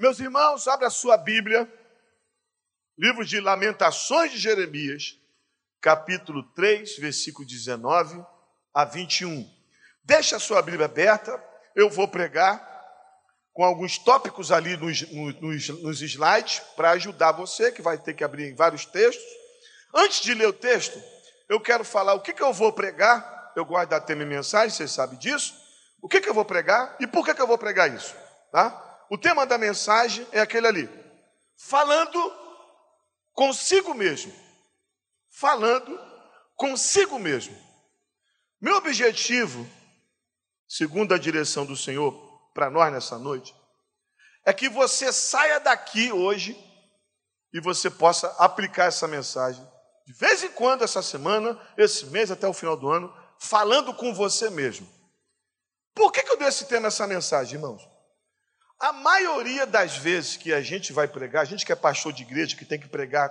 Meus irmãos, abra a sua Bíblia, livro de Lamentações de Jeremias, capítulo 3, versículo 19 a 21. Deixa a sua Bíblia aberta, eu vou pregar com alguns tópicos ali nos, nos, nos slides para ajudar você, que vai ter que abrir vários textos. Antes de ler o texto, eu quero falar o que, que eu vou pregar. Eu gosto dar tema mensagem, vocês sabem disso. O que, que eu vou pregar e por que, que eu vou pregar isso? Tá? O tema da mensagem é aquele ali. Falando consigo mesmo. Falando consigo mesmo. Meu objetivo, segundo a direção do Senhor, para nós nessa noite, é que você saia daqui hoje e você possa aplicar essa mensagem de vez em quando, essa semana, esse mês, até o final do ano, falando com você mesmo. Por que, que eu dei esse tema, essa mensagem, irmãos? A maioria das vezes que a gente vai pregar, a gente que é pastor de igreja, que tem que pregar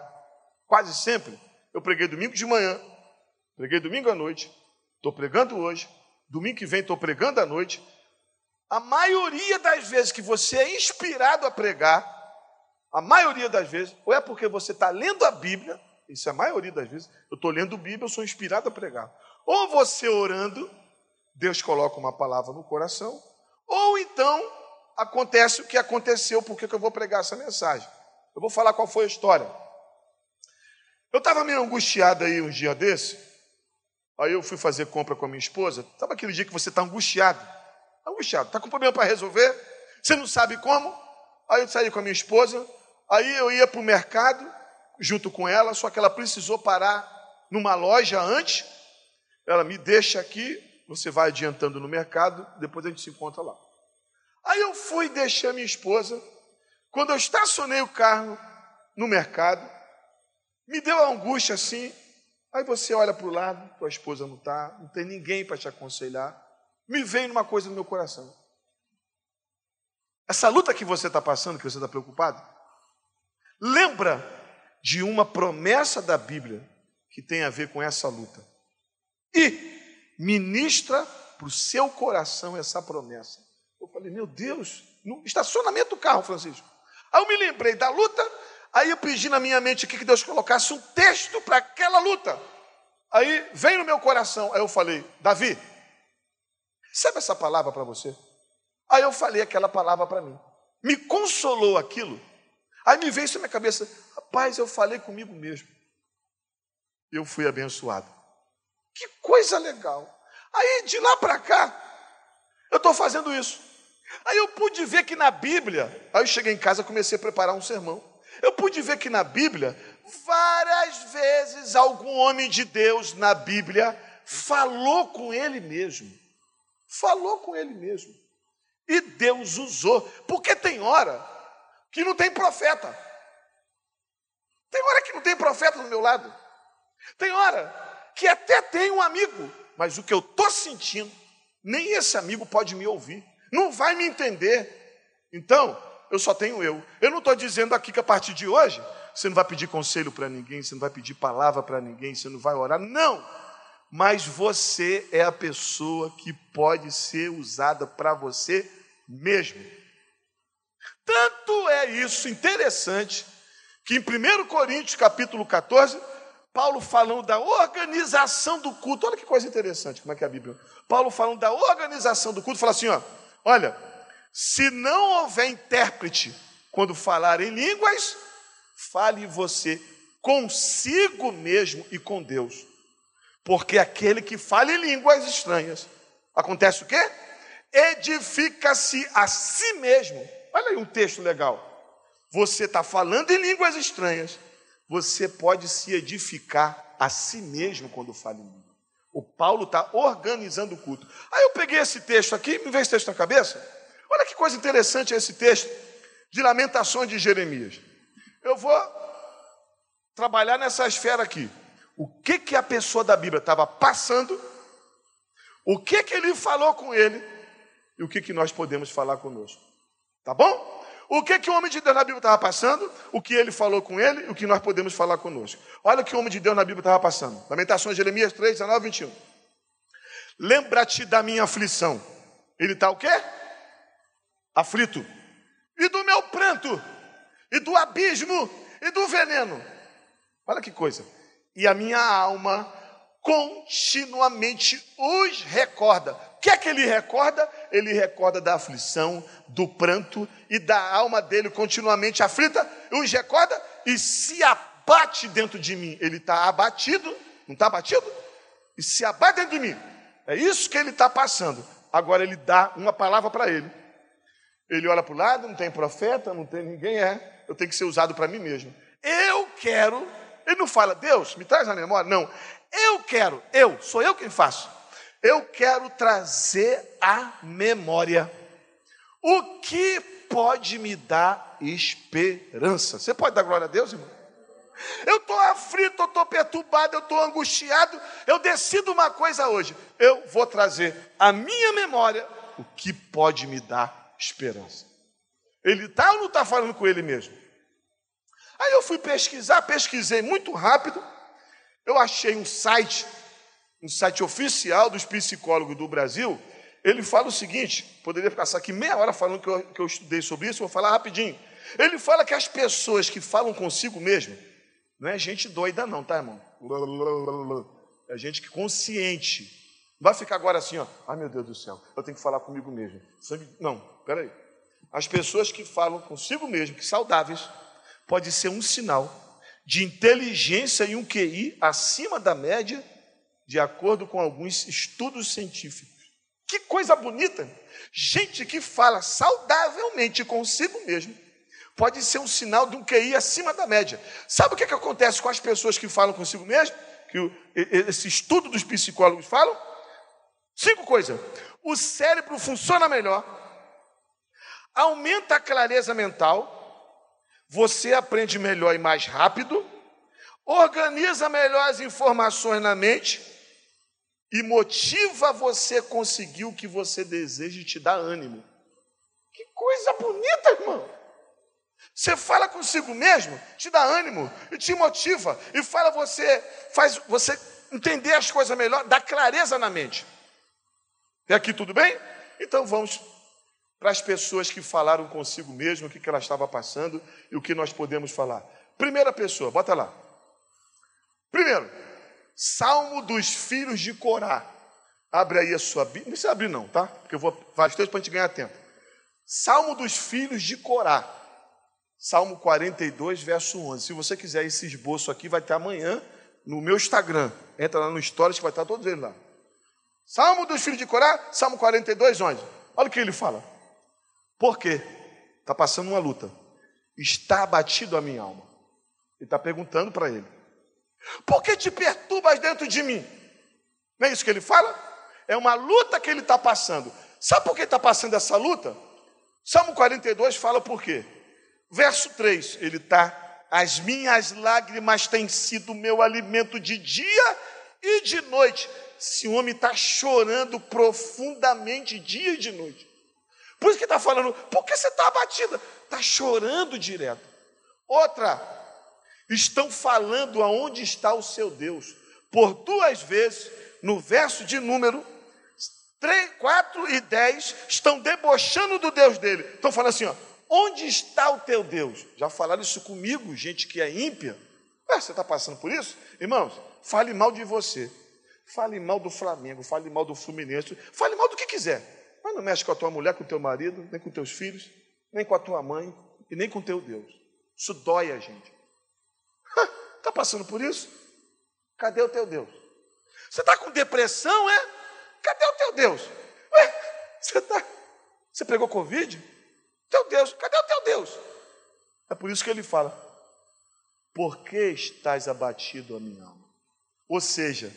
quase sempre, eu preguei domingo de manhã, preguei domingo à noite, estou pregando hoje, domingo que vem estou pregando à noite. A maioria das vezes que você é inspirado a pregar, a maioria das vezes, ou é porque você está lendo a Bíblia, isso é a maioria das vezes, eu estou lendo a Bíblia, eu sou inspirado a pregar. Ou você orando, Deus coloca uma palavra no coração, ou então acontece o que aconteceu, porque que eu vou pregar essa mensagem. Eu vou falar qual foi a história. Eu estava meio angustiado aí um dia desse, aí eu fui fazer compra com a minha esposa. Sabe aquele dia que você está angustiado? Angustiado, está com problema para resolver, você não sabe como. Aí eu saí com a minha esposa, aí eu ia para o mercado junto com ela, só que ela precisou parar numa loja antes. Ela me deixa aqui, você vai adiantando no mercado, depois a gente se encontra lá. Aí eu fui deixar minha esposa. Quando eu estacionei o carro no mercado, me deu a angústia assim. Aí você olha para o lado, tua esposa não está, não tem ninguém para te aconselhar. Me vem uma coisa no meu coração. Essa luta que você está passando, que você está preocupado, lembra de uma promessa da Bíblia que tem a ver com essa luta. E ministra para o seu coração essa promessa. Falei, meu Deus, no estacionamento do carro, Francisco. Aí eu me lembrei da luta, aí eu pedi na minha mente aqui que Deus colocasse um texto para aquela luta. Aí vem no meu coração, aí eu falei, Davi, recebe essa palavra para você. Aí eu falei aquela palavra para mim. Me consolou aquilo. Aí me veio isso na minha cabeça, rapaz, eu falei comigo mesmo. Eu fui abençoado. Que coisa legal. Aí de lá para cá, eu estou fazendo isso. Aí eu pude ver que na Bíblia, aí eu cheguei em casa e comecei a preparar um sermão. Eu pude ver que na Bíblia, várias vezes algum homem de Deus na Bíblia falou com ele mesmo. Falou com ele mesmo. E Deus usou. Porque tem hora que não tem profeta. Tem hora que não tem profeta do meu lado. Tem hora que até tem um amigo, mas o que eu estou sentindo, nem esse amigo pode me ouvir não vai me entender. Então, eu só tenho eu. Eu não estou dizendo aqui que a partir de hoje você não vai pedir conselho para ninguém, você não vai pedir palavra para ninguém, você não vai orar. Não! Mas você é a pessoa que pode ser usada para você mesmo. Tanto é isso interessante que em 1 Coríntios capítulo 14, Paulo falando da organização do culto. Olha que coisa interessante, como é que é a Bíblia. Paulo falando da organização do culto, fala assim, ó: Olha, se não houver intérprete quando falar em línguas, fale você consigo mesmo e com Deus. Porque aquele que fala em línguas estranhas, acontece o quê? Edifica-se a si mesmo. Olha aí um texto legal. Você está falando em línguas estranhas, você pode se edificar a si mesmo quando fala em línguas. O Paulo está organizando o culto. Aí eu peguei esse texto aqui, me veio esse texto na cabeça. Olha que coisa interessante esse texto de Lamentações de Jeremias. Eu vou trabalhar nessa esfera aqui. O que que a pessoa da Bíblia estava passando? O que que ele falou com ele? E o que que nós podemos falar conosco? Tá bom? O que, que o homem de Deus na Bíblia estava passando? O que ele falou com ele o que nós podemos falar conosco. Olha o que o homem de Deus na Bíblia estava passando. Lamentações de Jeremias 3, 19, 21. Lembra-te da minha aflição. Ele está o quê? Aflito. E do meu pranto, e do abismo, e do veneno. Olha que coisa. E a minha alma continuamente os recorda. O que é que ele recorda? Ele recorda da aflição, do pranto e da alma dele continuamente aflita, os recorda e se abate dentro de mim. Ele está abatido, não está abatido? E se abate dentro de mim. É isso que ele está passando. Agora ele dá uma palavra para ele. Ele olha para o lado, não tem profeta, não tem ninguém, é. Eu tenho que ser usado para mim mesmo. Eu quero. Ele não fala, Deus, me traz na memória. Não. Eu quero, eu, sou eu quem faço. Eu quero trazer a memória. O que pode me dar esperança? Você pode dar glória a Deus, irmão? Eu estou aflito, eu estou perturbado, eu estou angustiado. Eu decido uma coisa hoje. Eu vou trazer à minha memória o que pode me dar esperança. Ele está ou não está falando com ele mesmo? Aí eu fui pesquisar, pesquisei muito rápido. Eu achei um site, um site oficial dos psicólogos do Brasil. Ele fala o seguinte: poderia passar aqui meia hora falando que eu, que eu estudei sobre isso, vou falar rapidinho. Ele fala que as pessoas que falam consigo mesmo, não é gente doida, não, tá, irmão? É gente que consciente. Não vai ficar agora assim, ó. Ai, meu Deus do céu, eu tenho que falar comigo mesmo. Não, peraí. As pessoas que falam consigo mesmo, que saudáveis, pode ser um sinal de inteligência e um QI acima da média, de acordo com alguns estudos científicos. Que coisa bonita! Gente que fala saudavelmente consigo mesmo pode ser um sinal de um QI acima da média. Sabe o que, é que acontece com as pessoas que falam consigo mesmo? Que esse estudo dos psicólogos falam? Cinco coisas. O cérebro funciona melhor, aumenta a clareza mental, você aprende melhor e mais rápido, organiza melhor as informações na mente e motiva você a conseguir o que você deseja e te dá ânimo. Que coisa bonita, irmão! Você fala consigo mesmo, te dá ânimo e te motiva e fala você faz você entender as coisas melhor, dá clareza na mente. É aqui tudo bem? Então vamos para as pessoas que falaram consigo mesmo o que, ela estava passando e o que nós podemos falar. Primeira pessoa, bota lá. Primeiro, Salmo dos filhos de Corá. Abre aí a sua Bíblia. Não precisa abrir, não, tá? Porque eu vou vários textos para a gente ganhar tempo. Salmo dos filhos de Corá. Salmo 42, verso 11. Se você quiser esse esboço aqui, vai ter amanhã no meu Instagram. Entra lá no Stories que vai estar todos eles lá. Salmo dos filhos de Corá, Salmo 42, 11. Olha o que ele fala. Por quê? Está passando uma luta. Está abatido a minha alma. Ele está perguntando para ele. Por que te perturbas dentro de mim? Não é isso que ele fala? É uma luta que ele está passando. Sabe por que está passando essa luta? Salmo 42 fala por quê? Verso 3, ele está. As minhas lágrimas têm sido meu alimento de dia e de noite. Esse homem está chorando profundamente dia e de noite. Por isso que está falando, por que você está abatida? Está chorando direto. Outra, estão falando aonde está o seu Deus. Por duas vezes, no verso de número 3, 4 e 10, estão debochando do Deus dele. Estão falando assim, ó, Onde está o teu Deus? Já falaram isso comigo, gente que é ímpia. Ué, você está passando por isso? Irmãos, fale mal de você. Fale mal do Flamengo, fale mal do Fluminense, fale mal do que quiser. Mas não mexe com a tua mulher, com o teu marido, nem com teus filhos, nem com a tua mãe e nem com o teu Deus. Isso dói a gente. Está passando por isso? Cadê o teu Deus? Você está com depressão, é? Cadê o teu Deus? Ué, você, tá... você pegou Covid? Teu Deus, cadê o teu Deus? É por isso que ele fala: Por que estás abatido a minha alma? Ou seja,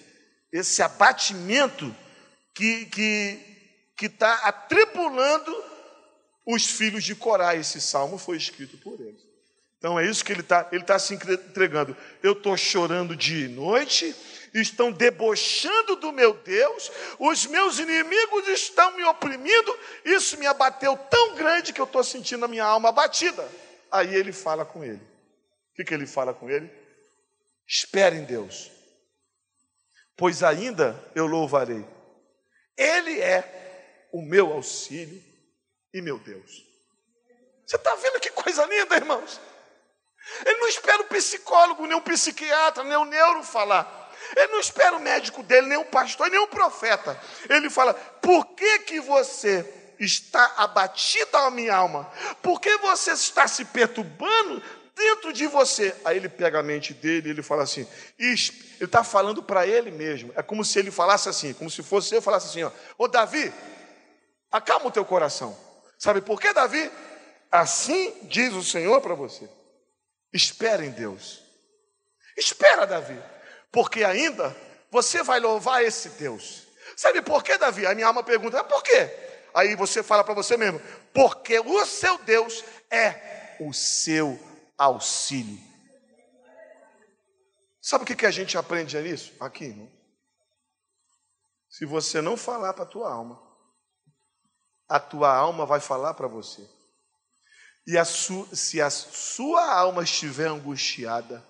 esse abatimento que que que está atribulando os filhos de Corá. Esse salmo foi escrito por eles. Então é isso que ele está ele tá se entregando. Eu estou chorando dia e noite, estão debochando do meu Deus, os meus inimigos estão me oprimindo, isso me abateu tão grande que eu estou sentindo a minha alma abatida. Aí ele fala com ele. O que, que ele fala com ele? Espere em Deus, pois ainda eu louvarei. Ele é o meu auxílio e meu Deus. Você está vendo que coisa? linda, irmãos. Ele não espera o psicólogo, nem o psiquiatra, nem o neuro falar. Ele não espera o médico dele, nem o pastor, nem o profeta. Ele fala: por que, que você está abatido a minha alma? Por que você está se perturbando dentro de você? Aí ele pega a mente dele e ele fala assim: ele está falando para ele mesmo. É como se ele falasse assim, como se fosse eu falasse assim: ó, ô Davi, acalma o teu coração. Sabe por que, Davi? Assim diz o Senhor para você. Espera em Deus. Espera, Davi porque ainda você vai louvar esse Deus. Sabe por quê, Davi? A minha alma pergunta, por quê? Aí você fala para você mesmo, porque o seu Deus é o seu auxílio. Sabe o que, que a gente aprende nisso? Aqui, irmão. Se você não falar para a tua alma, a tua alma vai falar para você. E a se a sua alma estiver angustiada,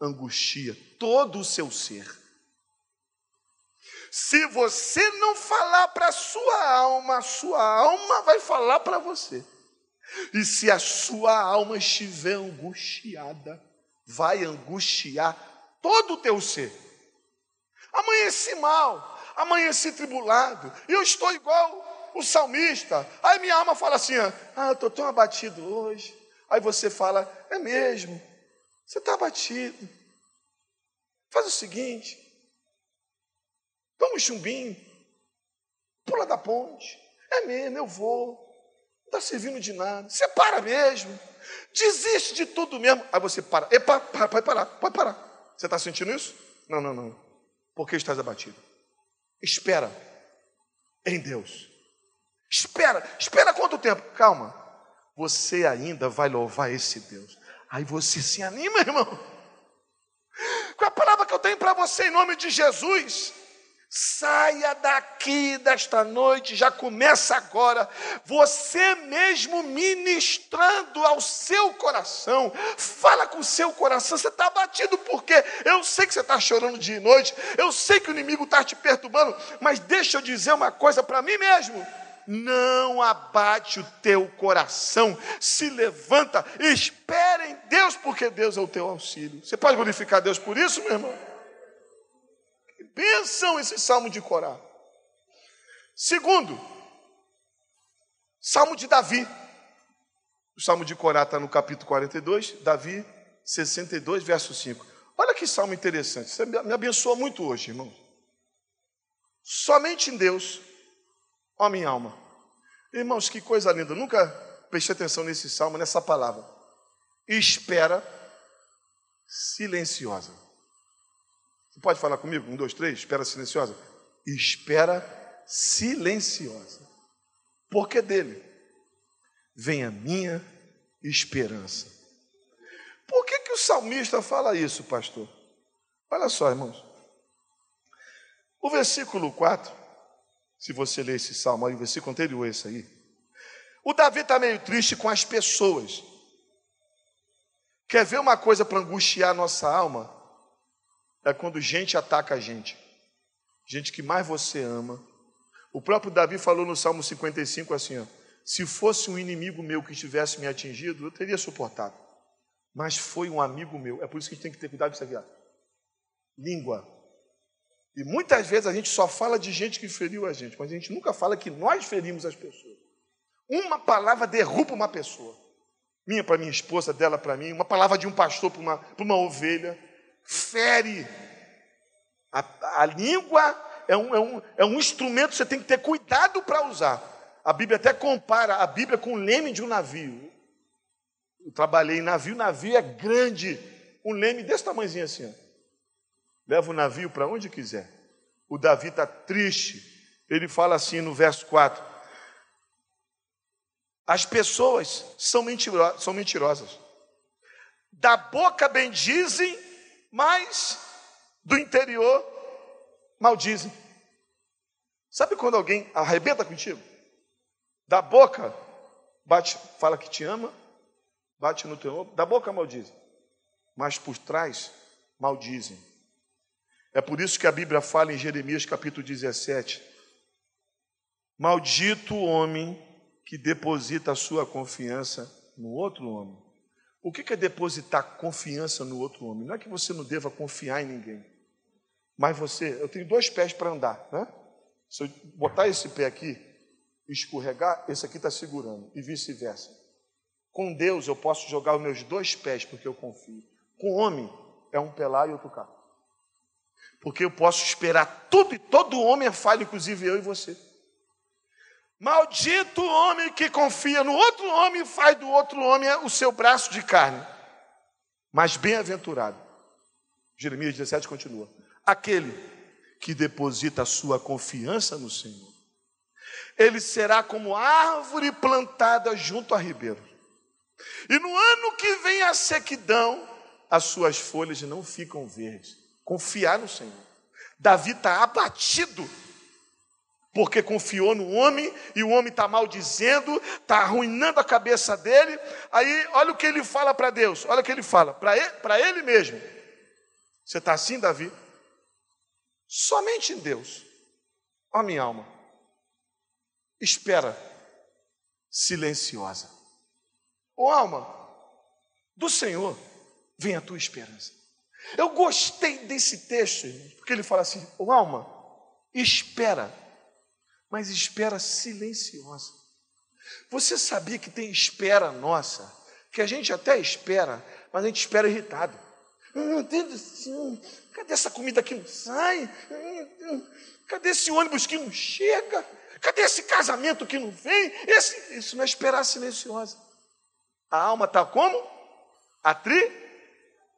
angustia todo o seu ser. Se você não falar para a sua alma, a sua alma vai falar para você. E se a sua alma estiver angustiada, vai angustiar todo o teu ser. Amanheci mal, amanheci tribulado, eu estou igual o salmista. Aí minha alma fala assim: Ah, eu estou tão abatido hoje. Aí você fala: É mesmo, você está abatido. Faz o seguinte: toma um chumbinho, pula da ponte. É mesmo, eu vou. Não está servindo de nada. Você para mesmo. Desiste de tudo mesmo. Aí você para. Epa, para, pode parar, pode parar. Você está sentindo isso? Não, não, não. Por que estás abatido? Espera em Deus. Espera, espera quanto tempo? Calma. Você ainda vai louvar esse Deus. Aí você se anima, irmão. Com a palavra que eu tenho para você em nome de Jesus. Saia daqui desta noite, já começa agora, você mesmo ministrando ao seu coração. Fala com o seu coração, você está abatido porque eu sei que você está chorando de noite, eu sei que o inimigo está te perturbando, mas deixa eu dizer uma coisa para mim mesmo não abate o teu coração, se levanta, espera em Deus, porque Deus é o teu auxílio. Você pode glorificar Deus por isso, meu irmão? Que bênção esse salmo de Corá. Segundo, salmo de Davi. O salmo de Corá está no capítulo 42, Davi 62, verso 5. Olha que salmo interessante, você me abençoa muito hoje, irmão. Somente em Deus Ó minha alma. Irmãos, que coisa linda. Nunca prestei atenção nesse salmo, nessa palavra. Espera silenciosa. Você pode falar comigo? Um, dois, três. Espera silenciosa. Espera silenciosa. Porque dele vem a minha esperança. Por que, que o salmista fala isso, pastor? Olha só, irmãos. O versículo 4 se você ler esse salmo aí, o versículo anterior, esse aí. O Davi está meio triste com as pessoas. Quer ver uma coisa para angustiar a nossa alma? É quando gente ataca a gente. Gente que mais você ama. O próprio Davi falou no Salmo 55 assim: ó, se fosse um inimigo meu que tivesse me atingido, eu teria suportado. Mas foi um amigo meu. É por isso que a gente tem que ter cuidado com isso aqui. Língua. E muitas vezes a gente só fala de gente que feriu a gente, mas a gente nunca fala que nós ferimos as pessoas. Uma palavra derruba uma pessoa. Minha para minha esposa, dela para mim, uma palavra de um pastor para uma, uma ovelha, fere. A, a língua é um, é, um, é um instrumento que você tem que ter cuidado para usar. A Bíblia até compara a Bíblia com o leme de um navio. Eu trabalhei em navio, navio é grande, um leme desse tamanhozinho assim. Ó. Leva o navio para onde quiser. O Davi está triste. Ele fala assim no verso 4: As pessoas são, mentiro são mentirosas. Da boca bendizem, mas do interior maldizem. Sabe quando alguém arrebenta contigo? Da boca, bate, fala que te ama, bate no teu ombro, da boca maldizem, mas por trás maldizem. É por isso que a Bíblia fala em Jeremias capítulo 17: Maldito o homem que deposita a sua confiança no outro homem. O que é depositar confiança no outro homem? Não é que você não deva confiar em ninguém. Mas você, eu tenho dois pés para andar, né? Se eu botar esse pé aqui e escorregar, esse aqui está segurando, e vice-versa. Com Deus eu posso jogar os meus dois pés porque eu confio. Com o homem é um lá e outro cá. Porque eu posso esperar tudo e todo homem falho, inclusive eu e você. Maldito homem que confia no outro homem e faz do outro homem o seu braço de carne. Mas bem-aventurado. Jeremias 17 continua. Aquele que deposita a sua confiança no Senhor. Ele será como árvore plantada junto a ribeiro. E no ano que vem a sequidão, as suas folhas não ficam verdes. Confiar no Senhor. Davi está abatido porque confiou no homem e o homem está maldizendo, está arruinando a cabeça dele. Aí, olha o que ele fala para Deus, olha o que ele fala, para ele, ele mesmo. Você está assim, Davi? Somente em Deus. Ó minha alma, espera silenciosa. Ó alma, do Senhor vem a tua esperança. Eu gostei desse texto, porque ele fala assim: Ó alma, espera mas espera silenciosa. Você sabia que tem espera nossa, que a gente até espera, mas a gente espera irritado. Meu Deus do céu, cadê essa comida que não sai? Cadê esse ônibus que não chega? Cadê esse casamento que não vem? Esse, isso não é esperar silenciosa. A alma está como? Atri,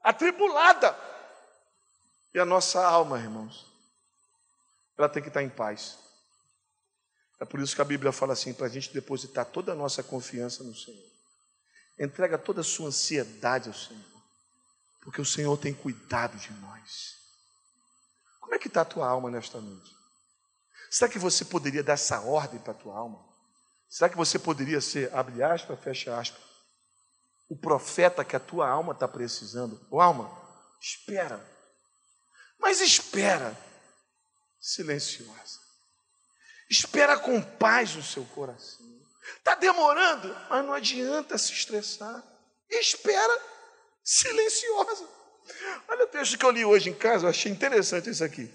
atribulada. E a nossa alma, irmãos, ela tem que estar em paz. É por isso que a Bíblia fala assim, para a gente depositar toda a nossa confiança no Senhor. Entrega toda a sua ansiedade ao Senhor, porque o Senhor tem cuidado de nós. Como é que está a tua alma nesta noite? Será que você poderia dar essa ordem para a tua alma? Será que você poderia ser, abre aspas, fecha aspas, o profeta que a tua alma está precisando? Ô alma, espera, mas espera, silenciosa. Espera com paz no seu coração. Está demorando, mas não adianta se estressar. Espera silenciosa. Olha o texto que eu li hoje em casa, eu achei interessante isso aqui.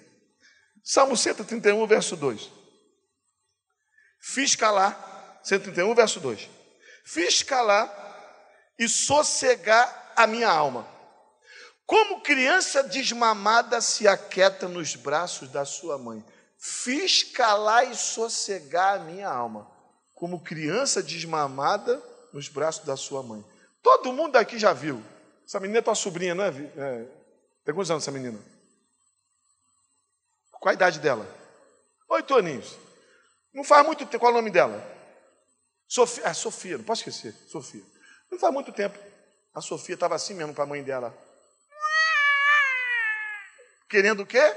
Salmo 131, verso 2. Fiz calar, 131, verso 2. Fiz calar e sossegar a minha alma. Como criança desmamada se aquieta nos braços da sua mãe fiz calar e sossegar a minha alma, como criança desmamada nos braços da sua mãe. Todo mundo aqui já viu. Essa menina é tua sobrinha, não é? é tem quantos anos essa menina? Qual a idade dela? Oito aninhos. Não faz muito tempo. Qual é o nome dela? Sofia. Ah, Sofia, não posso esquecer. Sofia. Não faz muito tempo. A Sofia estava assim mesmo para a mãe dela. Querendo o quê?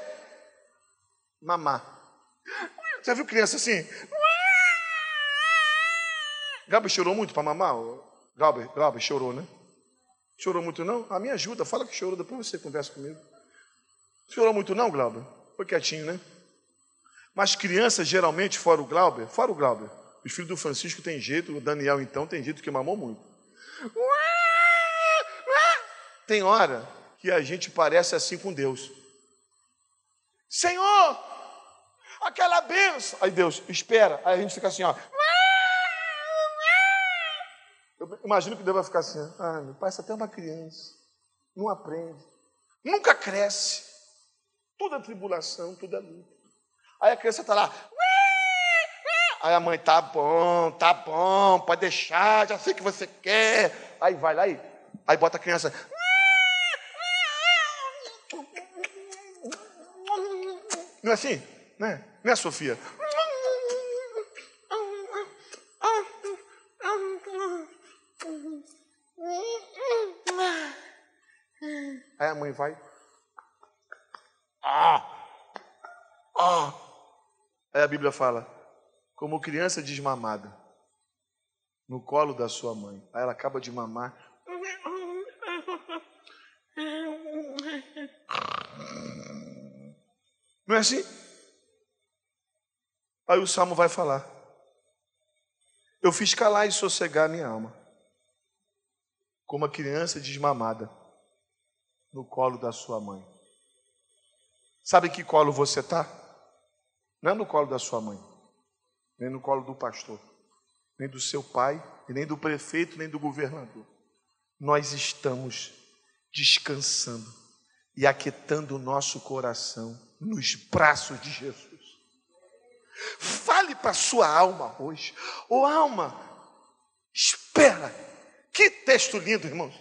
Mamar. Já viu criança assim? Gabi chorou muito para mamar? Gabi, Gabi chorou, né? Chorou muito não? A ah, me ajuda, fala que chorou, depois você conversa comigo. Chorou muito não, Glauber? Foi quietinho, né? Mas crianças, geralmente, fora o Glauber, fora o Glauber, os filhos do Francisco tem jeito, o Daniel, então, tem jeito que mamou muito. Tem hora que a gente parece assim com Deus. Senhor, aquela benção. Aí Deus, espera. Aí a gente fica assim, ó. Eu imagino que Deus vai ficar assim, ah, meu é até uma criança, não aprende, nunca cresce, tudo é tribulação, tudo é luta. Aí a criança está lá, aí a mãe, tá bom, tá bom, pode deixar, já sei o que você quer. Aí vai lá, aí, aí bota a criança, não é assim? Né? Né, Sofia? Aí a mãe vai. Ah! Ah! Aí a Bíblia fala: como criança desmamada no colo da sua mãe. Aí ela acaba de mamar. Não é assim? Aí o salmo vai falar: Eu fiz calar e sossegar minha alma, como a criança desmamada no colo da sua mãe. Sabe que colo você está? Não é no colo da sua mãe, nem no colo do pastor, nem do seu pai, nem do prefeito, nem do governador. Nós estamos descansando e aquietando o nosso coração nos braços de Jesus. Fale para a sua alma hoje. Ô oh, alma, espera. Que texto lindo, irmãos.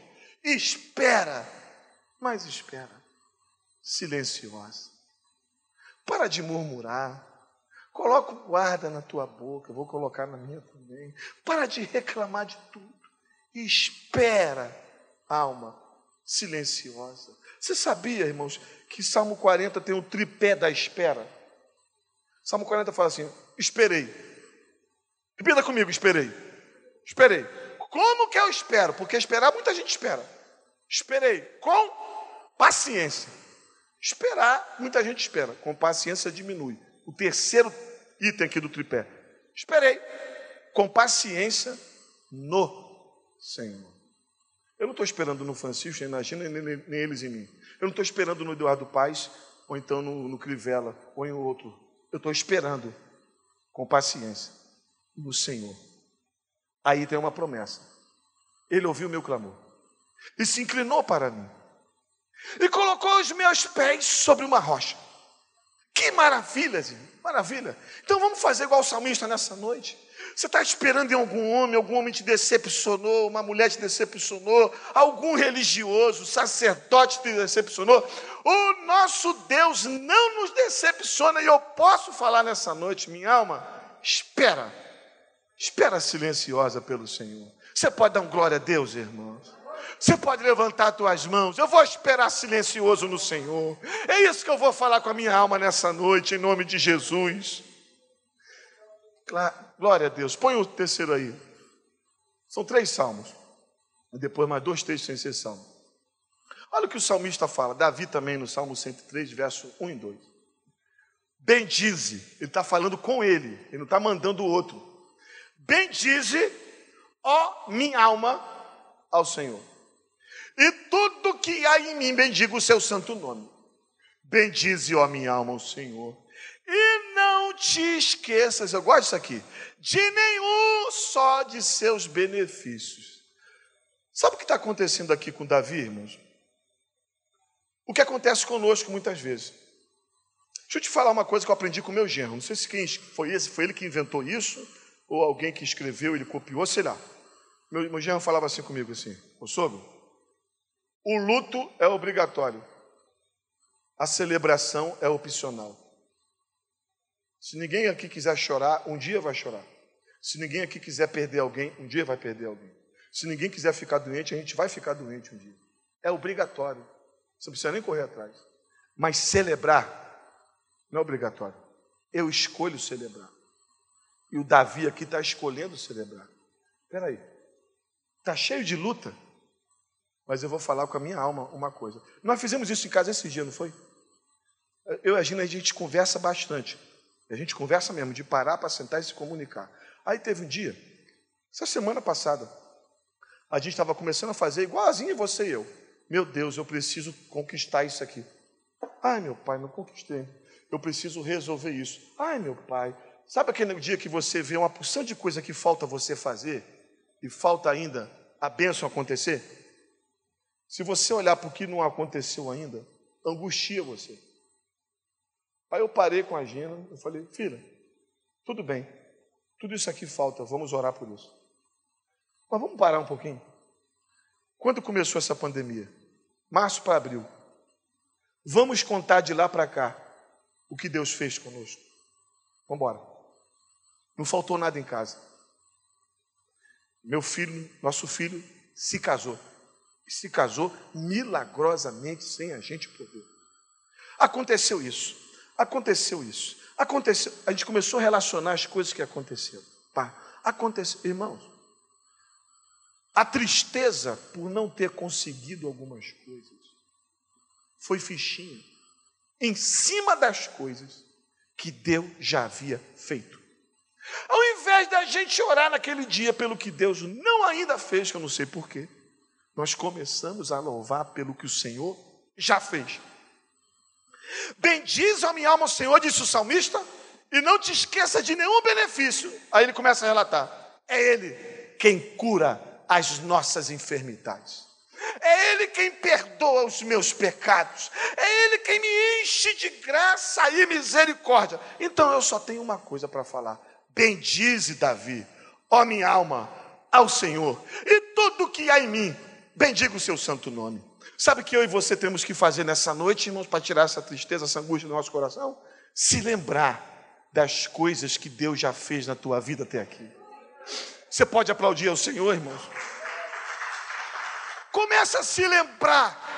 Espera, mas espera. Silenciosa. Para de murmurar. Coloca o guarda na tua boca, vou colocar na minha também. Para de reclamar de tudo. Espera, alma silenciosa. Você sabia, irmãos, que Salmo 40 tem o tripé da espera? Salmo 40 fala assim: esperei. Repita comigo, esperei. Esperei. Como que eu espero? Porque esperar, muita gente espera. Esperei. Com paciência. Esperar, muita gente espera. Com paciência diminui. O terceiro item aqui do tripé. Esperei. Com paciência no Senhor. Eu não estou esperando no Francisco, nem na Gina, nem, nem, nem, eles em mim. Eu não estou esperando no Eduardo Paz, ou então no, no Crivella, ou em outro. Eu estou esperando com paciência no Senhor. Aí tem uma promessa. Ele ouviu o meu clamor e se inclinou para mim e colocou os meus pés sobre uma rocha. Que maravilha, maravilha. Então vamos fazer igual o salmista nessa noite. Você está esperando em algum homem, algum homem te decepcionou, uma mulher te decepcionou, algum religioso, sacerdote te decepcionou. O nosso Deus não nos decepciona, e eu posso falar nessa noite, minha alma, espera, espera silenciosa pelo Senhor. Você pode dar um glória a Deus, irmãos? Você pode levantar as tuas mãos. Eu vou esperar silencioso no Senhor. É isso que eu vou falar com a minha alma nessa noite, em nome de Jesus. Glória a Deus. Põe o terceiro aí. São três salmos. E depois mais dois textos sem ser salmo. Olha o que o salmista fala. Davi também no Salmo 103, verso 1 e 2. Bendize. Ele está falando com ele. Ele não está mandando o outro. Bendize, ó minha alma, ao Senhor. E tudo que há em mim bendiga o seu santo nome. Bendize, ó minha alma, ao Senhor. E não te esqueças, eu gosto disso aqui, de nenhum só de seus benefícios. Sabe o que está acontecendo aqui com Davi, irmãos? O que acontece conosco muitas vezes. Deixa eu te falar uma coisa que eu aprendi com meu genro. Não sei se quem foi esse, foi ele que inventou isso, ou alguém que escreveu, ele copiou, sei lá. Meu, meu genro falava assim comigo assim, ô sogro, o luto é obrigatório, a celebração é opcional. Se ninguém aqui quiser chorar, um dia vai chorar. Se ninguém aqui quiser perder alguém, um dia vai perder alguém. Se ninguém quiser ficar doente, a gente vai ficar doente um dia. É obrigatório. Você não precisa nem correr atrás. Mas celebrar não é obrigatório. Eu escolho celebrar. E o Davi aqui está escolhendo celebrar. Espera aí. Está cheio de luta. Mas eu vou falar com a minha alma uma coisa. Nós fizemos isso em casa esse dia, não foi? Eu e a Gina, a gente conversa bastante. A gente conversa mesmo, de parar para sentar e se comunicar. Aí teve um dia, essa semana passada, a gente estava começando a fazer igualzinho você e eu. Meu Deus, eu preciso conquistar isso aqui. Ai, meu pai, não conquistei. Eu preciso resolver isso. Ai, meu pai. Sabe aquele dia que você vê uma porção de coisa que falta você fazer e falta ainda a bênção acontecer? Se você olhar para o que não aconteceu ainda, angustia você. Aí eu parei com a Gina, eu falei, filha, tudo bem, tudo isso aqui falta, vamos orar por isso. Mas vamos parar um pouquinho. Quando começou essa pandemia? Março para abril. Vamos contar de lá para cá o que Deus fez conosco. Vamos embora. Não faltou nada em casa. Meu filho, nosso filho, se casou. E se casou milagrosamente, sem a gente poder. Aconteceu isso. Aconteceu isso. Aconteceu. A gente começou a relacionar as coisas que aconteceram. Pá, aconteceu. Irmãos, a tristeza por não ter conseguido algumas coisas foi fichinha em cima das coisas que Deus já havia feito. Ao invés da gente orar naquele dia pelo que Deus não ainda fez, que eu não sei porquê, nós começamos a louvar pelo que o Senhor já fez. Bendize a minha alma Senhor, disse o salmista, e não te esqueça de nenhum benefício. Aí ele começa a relatar: é Ele quem cura as nossas enfermidades. É Ele quem perdoa os meus pecados. É Ele quem me enche de graça e misericórdia. Então eu só tenho uma coisa para falar: bendize Davi, ó minha alma, ao Senhor, e tudo que há em mim, bendiga o seu santo nome. Sabe o que eu e você temos que fazer nessa noite, irmãos, para tirar essa tristeza, essa angústia do nosso coração? Se lembrar das coisas que Deus já fez na tua vida até aqui. Você pode aplaudir ao Senhor, irmãos? Começa a se lembrar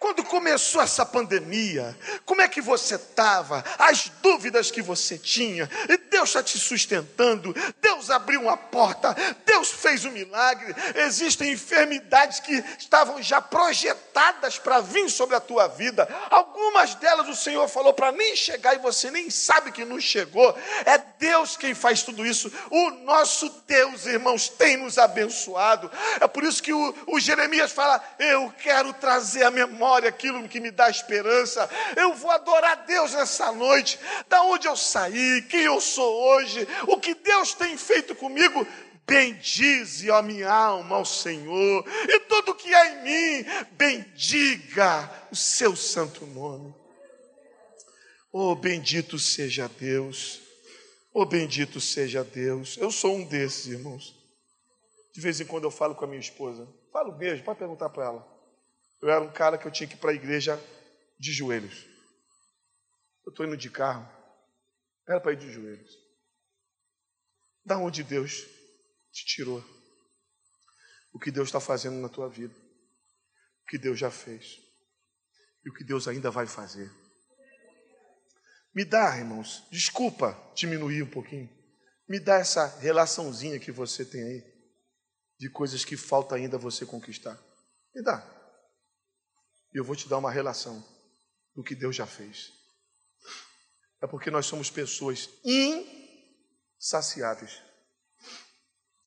quando começou essa pandemia, como é que você estava? As dúvidas que você tinha, e Deus está te sustentando, Deus abriu uma porta, Deus fez um milagre. Existem enfermidades que estavam já projetadas para vir sobre a tua vida. Algumas delas o Senhor falou para nem chegar e você nem sabe que não chegou. É Deus quem faz tudo isso. O nosso Deus, irmãos, tem nos abençoado. É por isso que o, o Jeremias fala: Eu quero trazer a memória memória, aquilo que me dá esperança. Eu vou adorar Deus nessa noite. Da onde eu saí, quem eu sou hoje, o que Deus tem feito comigo. Bendize, a minha alma, ao Senhor, e tudo que há em mim, bendiga o seu santo nome. Oh, bendito seja Deus. Oh, bendito seja Deus. Eu sou um desses, irmãos. De vez em quando eu falo com a minha esposa. Falo mesmo, pode perguntar para ela. Eu era um cara que eu tinha que ir para a igreja de joelhos. Eu estou indo de carro. Era para ir de joelhos. Da onde Deus te tirou? O que Deus está fazendo na tua vida? O que Deus já fez? E o que Deus ainda vai fazer? Me dá, irmãos, desculpa diminuir um pouquinho. Me dá essa relaçãozinha que você tem aí, de coisas que falta ainda você conquistar. Me dá. Eu vou te dar uma relação do que Deus já fez. É porque nós somos pessoas insaciáveis.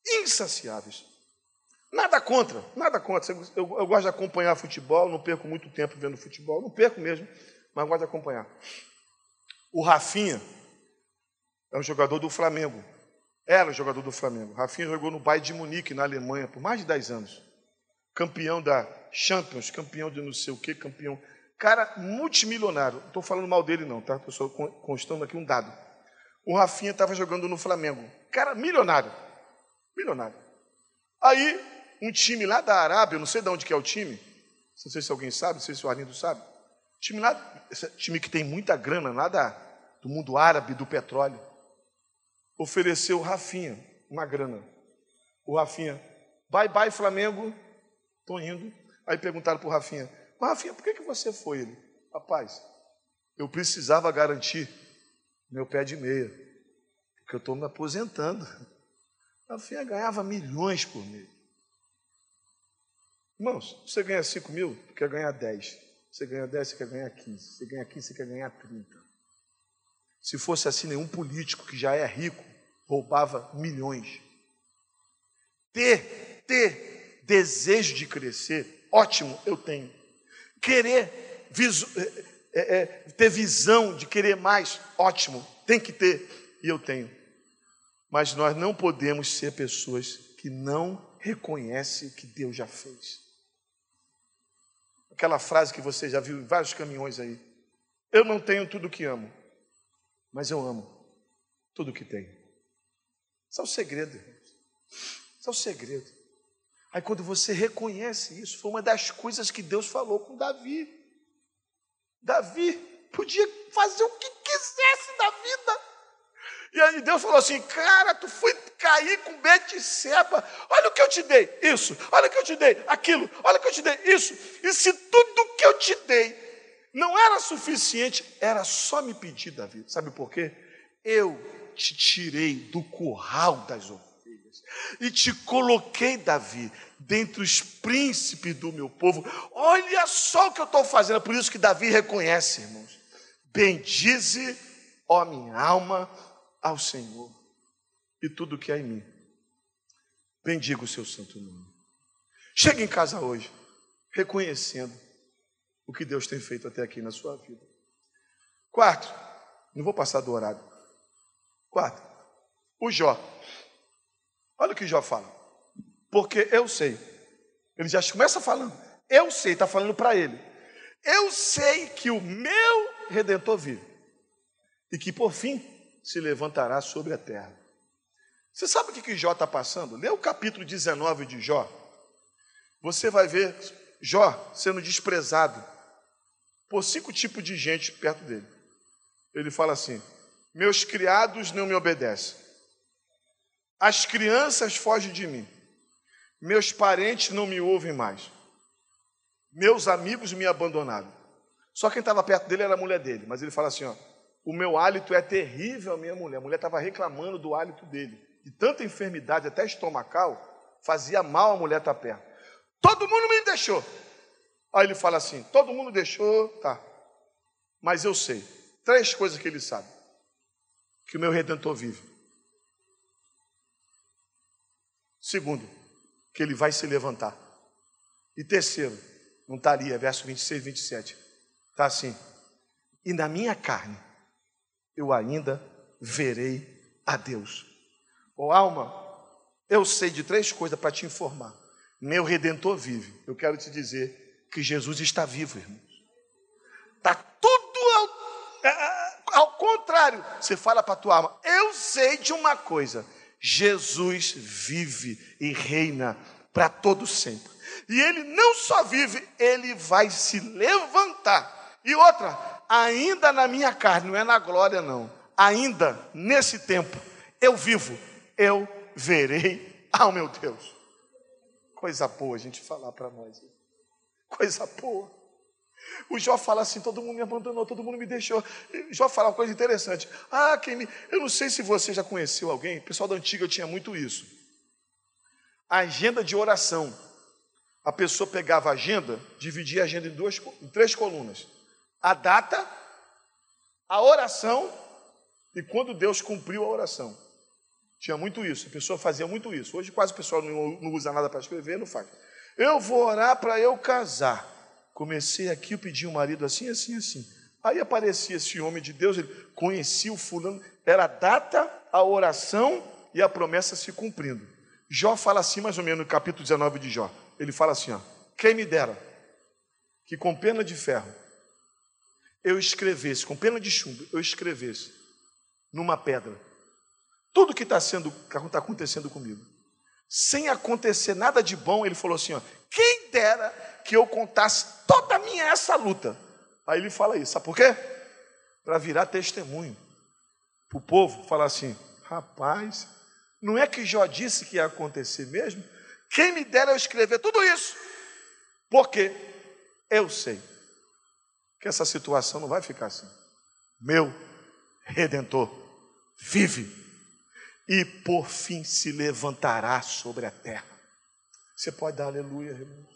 Insaciáveis. Nada contra, nada contra. Eu, eu, gosto de acompanhar futebol, não perco muito tempo vendo futebol, não perco mesmo, mas gosto de acompanhar. O Rafinha é um jogador do Flamengo. Era um jogador do Flamengo. Rafinha jogou no Bayern de Munique, na Alemanha, por mais de 10 anos. Campeão da Champions, campeão de não sei o que, campeão. Cara multimilionário. Não estou falando mal dele, não, tá? Estou só constando aqui um dado. O Rafinha estava jogando no Flamengo. Cara milionário. Milionário. Aí, um time lá da Arábia, não sei de onde que é o time, não sei se alguém sabe, não sei se o Arlindo sabe. Time lá, time que tem muita grana lá da, do mundo árabe, do petróleo, ofereceu o Rafinha uma grana. O Rafinha, bye bye Flamengo, estou indo. Aí perguntaram para o Rafinha, mas Rafinha, por que, que você foi? Ele, rapaz, eu precisava garantir meu pé de meia, porque eu estou me aposentando. Rafinha ganhava milhões por mês. Irmãos, você ganha 5 mil, quer ganhar 10. Você ganha 10, você quer ganhar 15. Você ganha 15, você quer ganhar 30. Se fosse assim, nenhum político que já é rico roubava milhões. Ter, ter desejo de crescer Ótimo, eu tenho. Querer visu, é, é, é, ter visão de querer mais, ótimo, tem que ter, e eu tenho. Mas nós não podemos ser pessoas que não reconhecem o que Deus já fez. Aquela frase que você já viu em vários caminhões aí. Eu não tenho tudo o que amo, mas eu amo tudo o que tenho. Isso é o segredo. Isso é o segredo. Aí quando você reconhece isso, foi uma das coisas que Deus falou com Davi. Davi podia fazer o que quisesse da vida. E aí Deus falou assim: Cara, tu foi cair com Betseba. Olha o que eu te dei, isso. Olha o que eu te dei, aquilo. Olha o que eu te dei, isso. E se tudo que eu te dei não era suficiente, era só me pedir, Davi. Sabe por quê? Eu te tirei do curral das ovelhas e te coloquei, Davi, dentre os príncipes do meu povo. Olha só o que eu estou fazendo, é por isso que Davi reconhece, irmãos. Bendize, ó minha alma, ao Senhor e tudo que há em mim. Bendiga o seu santo nome. Chegue em casa hoje, reconhecendo o que Deus tem feito até aqui na sua vida. Quarto, não vou passar do horário. Quarto, o Jó. Olha o que Jó fala. Porque eu sei. Ele já começa falando. Eu sei, está falando para ele. Eu sei que o meu redentor vive. E que por fim se levantará sobre a terra. Você sabe o que, que Jó está passando? Lê o capítulo 19 de Jó. Você vai ver Jó sendo desprezado por cinco tipos de gente perto dele. Ele fala assim: Meus criados não me obedecem, as crianças fogem de mim, meus parentes não me ouvem mais, meus amigos me abandonaram. Só quem estava perto dele era a mulher dele, mas ele fala assim: ó, O meu hálito é terrível, a minha mulher. A mulher estava reclamando do hálito dele, de tanta enfermidade, até estomacal, fazia mal a mulher estar perto. Todo mundo me deixou. Aí ele fala assim: Todo mundo deixou, tá, mas eu sei Três coisas que ele sabe: que o meu redentor vive. Segundo, que ele vai se levantar. E terceiro, não estaria, verso 26, 27. Está assim: e na minha carne eu ainda verei a Deus. Ô oh, alma, eu sei de três coisas para te informar. Meu redentor vive. Eu quero te dizer que Jesus está vivo, irmãos. Está tudo é, é, ao contrário, você fala para a tua alma: eu sei de uma coisa, Jesus vive e reina para todo sempre. E ele não só vive, ele vai se levantar. E outra, ainda na minha carne, não é na glória, não. Ainda nesse tempo, eu vivo, eu verei ao meu Deus. Coisa boa a gente falar para nós. Coisa boa. O Jó fala assim: todo mundo me abandonou, todo mundo me deixou. Jó fala uma coisa interessante. Ah, quem me. Eu não sei se você já conheceu alguém, o pessoal da antiga tinha muito isso. Agenda de oração. A pessoa pegava a agenda, dividia a agenda em, duas, em três colunas: a data, a oração e quando Deus cumpriu a oração. Tinha muito isso, a pessoa fazia muito isso. Hoje quase o pessoal não usa nada para escrever, não faz. Eu vou orar para eu casar. Comecei aqui, eu pedi um marido assim, assim, assim. Aí aparecia esse homem de Deus, ele conhecia o fulano, era a data, a oração e a promessa se cumprindo. Jó fala assim, mais ou menos, no capítulo 19 de Jó. Ele fala assim: ó, quem me dera que com pena de ferro eu escrevesse, com pena de chumbo, eu escrevesse numa pedra tudo que está está acontecendo comigo, sem acontecer nada de bom, ele falou assim: ó, quem dera que eu contasse toda a minha essa luta. Aí ele fala isso, sabe por quê? Para virar testemunho. Para o povo falar assim: rapaz, não é que Jó disse que ia acontecer mesmo? Quem me dera eu escrever tudo isso? Porque eu sei que essa situação não vai ficar assim. Meu redentor vive e por fim se levantará sobre a terra. Você pode dar aleluia, irmão.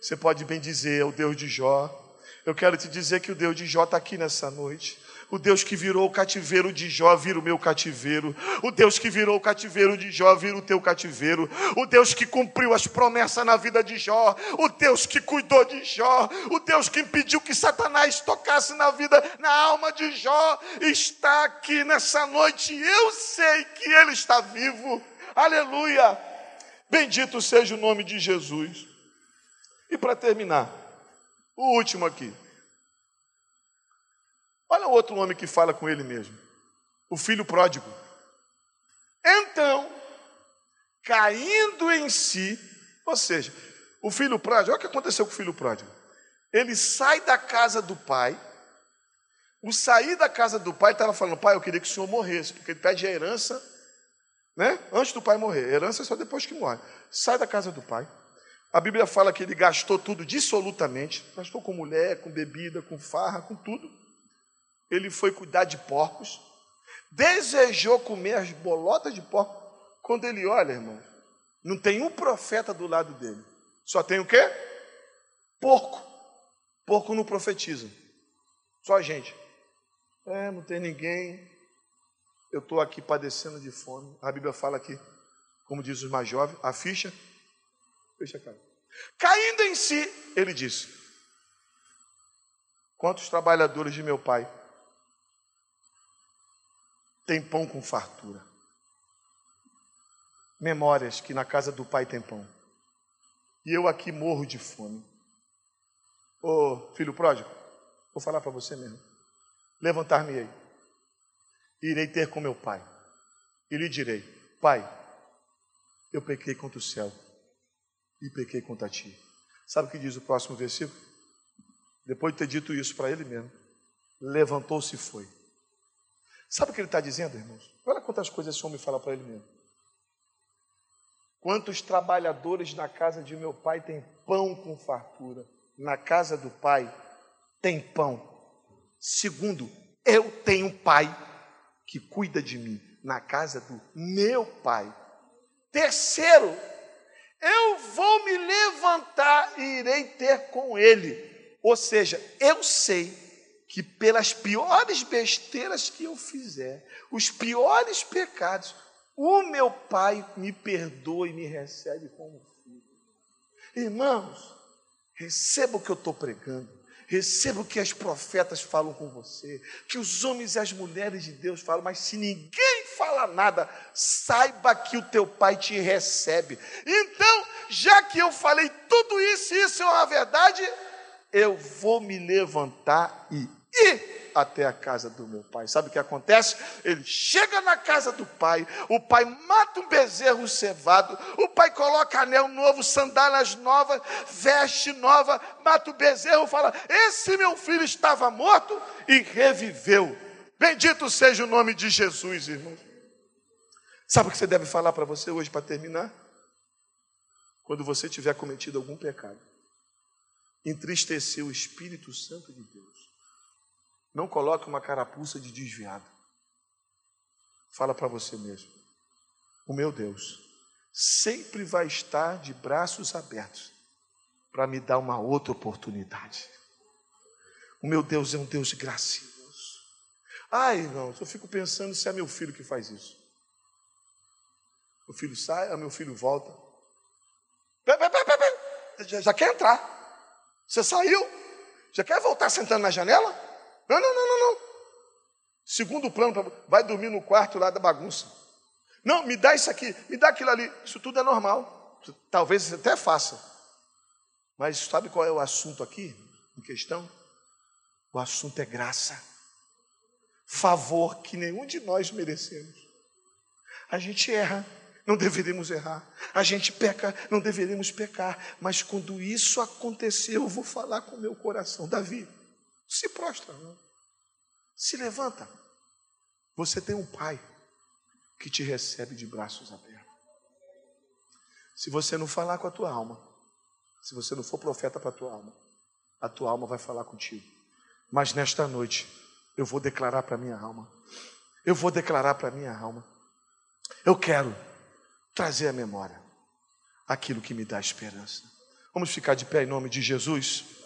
Você pode bem dizer, é o Deus de Jó. Eu quero te dizer que o Deus de Jó está aqui nessa noite. O Deus que virou o cativeiro de Jó vira o meu cativeiro. O Deus que virou o cativeiro de Jó vira o teu cativeiro. O Deus que cumpriu as promessas na vida de Jó. O Deus que cuidou de Jó. O Deus que impediu que Satanás tocasse na vida, na alma de Jó, está aqui nessa noite. Eu sei que Ele está vivo. Aleluia. Bendito seja o nome de Jesus. E para terminar, o último aqui. Olha o outro homem que fala com ele mesmo. O filho pródigo. Então, caindo em si, ou seja, o filho pródigo, olha o que aconteceu com o filho pródigo. Ele sai da casa do pai. O sair da casa do pai estava falando, pai, eu queria que o senhor morresse, porque ele pede a herança, né? Antes do pai morrer. Herança é só depois que morre. Sai da casa do pai. A Bíblia fala que ele gastou tudo dissolutamente, gastou com mulher, com bebida, com farra, com tudo. Ele foi cuidar de porcos, desejou comer as bolotas de porco. Quando ele olha, irmão, não tem um profeta do lado dele. Só tem o quê? Porco. Porco não profetiza. Só a gente. É, não tem ninguém. Eu estou aqui padecendo de fome. A Bíblia fala aqui, como diz os mais jovens, a ficha Deixa claro. Caindo em si, ele disse: Quantos trabalhadores de meu pai têm pão com fartura? Memórias que na casa do pai tem pão. E eu aqui morro de fome. Ô filho pródigo, vou falar para você mesmo. Levantar-me-ei. Irei ter com meu pai. E lhe direi: Pai, eu pequei contra o céu e pequei contra ti. Sabe o que diz o próximo versículo? Depois de ter dito isso para ele mesmo, levantou-se e foi. Sabe o que ele está dizendo, irmãos? Olha quantas coisas esse homem fala para ele mesmo. Quantos trabalhadores na casa de meu pai têm pão com fartura? Na casa do pai tem pão. Segundo, eu tenho um pai que cuida de mim na casa do meu pai. Terceiro, eu vou me levantar e irei ter com ele. Ou seja, eu sei que pelas piores besteiras que eu fizer, os piores pecados, o meu pai me perdoa e me recebe como filho. Irmãos, receba o que eu estou pregando. Receba o que as profetas falam com você, que os homens e as mulheres de Deus falam, mas se ninguém fala nada, saiba que o teu pai te recebe. Então, já que eu falei tudo isso, e isso é uma verdade, eu vou me levantar e ir até a casa do meu pai. Sabe o que acontece? Ele chega na casa do pai, o pai mata um bezerro cevado, o pai coloca anel novo, sandálias novas, veste nova, mata o bezerro, fala: Esse meu filho estava morto e reviveu. Bendito seja o nome de Jesus, irmão. Sabe o que você deve falar para você hoje para terminar? Quando você tiver cometido algum pecado, entristecer o Espírito Santo de Deus não coloque uma carapuça de desviado. Fala para você mesmo. O meu Deus sempre vai estar de braços abertos para me dar uma outra oportunidade. O meu Deus é um Deus gracioso. Ai, irmãos, eu fico pensando se é meu filho que faz isso. O filho sai, meu filho volta. Já, já quer entrar. Você saiu? Já quer voltar sentando na janela? Não, não, não, não, não. Segundo plano, vai dormir no quarto lá da bagunça. Não, me dá isso aqui, me dá aquilo ali. Isso tudo é normal. Talvez você até faça. Mas sabe qual é o assunto aqui em questão? O assunto é graça. Favor que nenhum de nós merecemos. A gente erra, não deveríamos errar. A gente peca, não deveríamos pecar. Mas quando isso acontecer, eu vou falar com o meu coração. Davi, se prostra, não. Se levanta. Você tem um pai que te recebe de braços abertos. Se você não falar com a tua alma, se você não for profeta para a tua alma, a tua alma vai falar contigo. Mas nesta noite, eu vou declarar para a minha alma. Eu vou declarar para a minha alma. Eu quero trazer à memória aquilo que me dá esperança. Vamos ficar de pé em nome de Jesus.